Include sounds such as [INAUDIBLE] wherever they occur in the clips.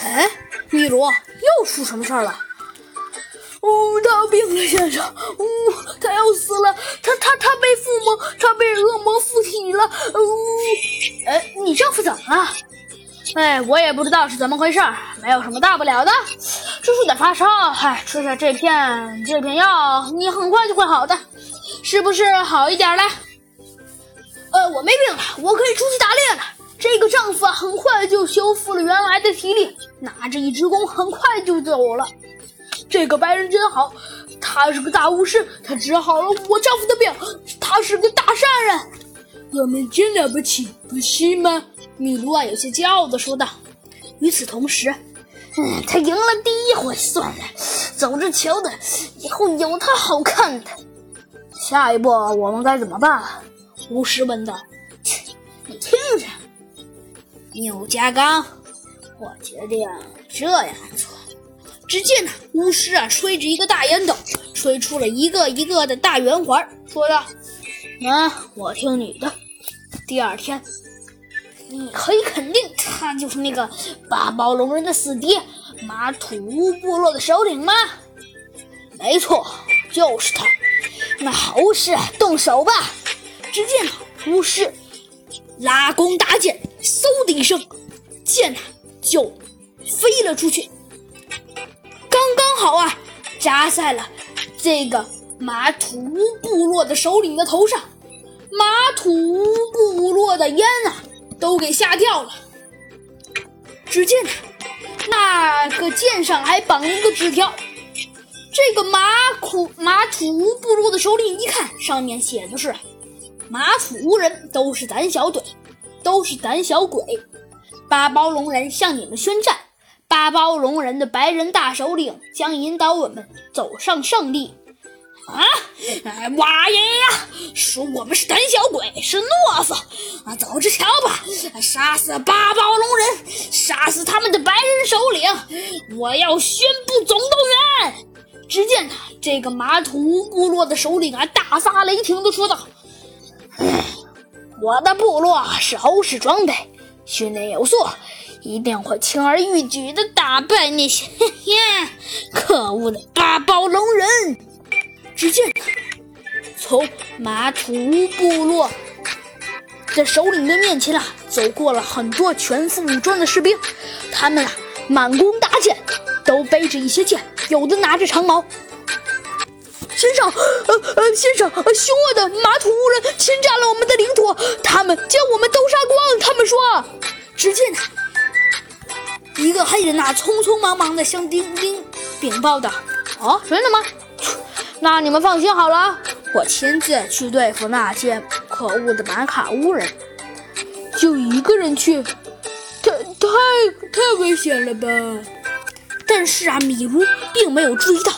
哎，米罗，又出什么事儿了？哦，他病了，先生。哦，他要死了。他他他被附魔，他被恶魔附体了。哦，哎，你丈夫怎么了？哎，我也不知道是怎么回事，没有什么大不了的，就是有点发烧。哎，吃下这片这片药，你很快就会好的，是不是好一点了？呃，我没病了，我可以出去打猎了。这个丈夫很快就修复了原来的体力，拿着一只弓，很快就走了。这个白人真好，他是个大巫师，他治好了我丈夫的病，他是个大善人。我们真了不起，不是吗？米卢啊，有些骄傲地说道。与此同时，嗯，他赢了第一回，算了，走着瞧的，以后有他好看的。下一步我们该怎么办？巫师问道。你听着，纽加刚，我决定这样做。只见呢，巫师啊，吹着一个大烟斗，吹出了一个一个的大圆环，说道：“那我听你的。”第二天，你可以肯定他就是那个八宝龙人的死敌马土乌部落的首领吗？没错，就是他。那好巫师，动手吧！只见巫师拉弓搭箭，嗖的一声，箭呐就飞了出去。刚刚好啊，扎在了这个马土乌部落的首领的头上。马土部落的烟啊，都给吓掉了。只见那个剑上还绑了一个纸条。这个马土马土部落的首领一看，上面写的是：“马土乌人都是胆小鬼，都是胆小鬼。八包龙人向你们宣战，八包龙人的白人大首领将引导我们走上胜利。”啊！哇爷呀，说我们是胆小鬼，是懦夫啊！走着瞧吧，杀死八宝龙人，杀死他们的白人首领！我要宣布总动员！只见这个马土部落的首领啊，大发雷霆的说道：“我的部落是欧式装备，训练有素，一定会轻而易举的打败那些 [LAUGHS] 可恶的八宝龙人。”只见从马土乌部落的首领的面前啊，走过了很多全副武装的士兵，他们啊满弓搭箭，都背着一些剑，有的拿着长矛。先生，呃呃，先生，凶恶的马土乌人侵占了我们的领土，他们将我们都杀光。他们说，只见一个黑人呐，匆匆忙忙的向丁丁禀报道：“哦，真的吗？”那你们放心好了，我亲自去对付那些可恶的马卡乌人。就一个人去，太太太危险了吧？但是啊，米卢并没有注意到，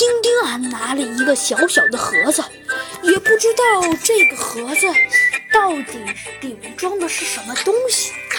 丁丁啊拿了一个小小的盒子，也不知道这个盒子到底里面装的是什么东西。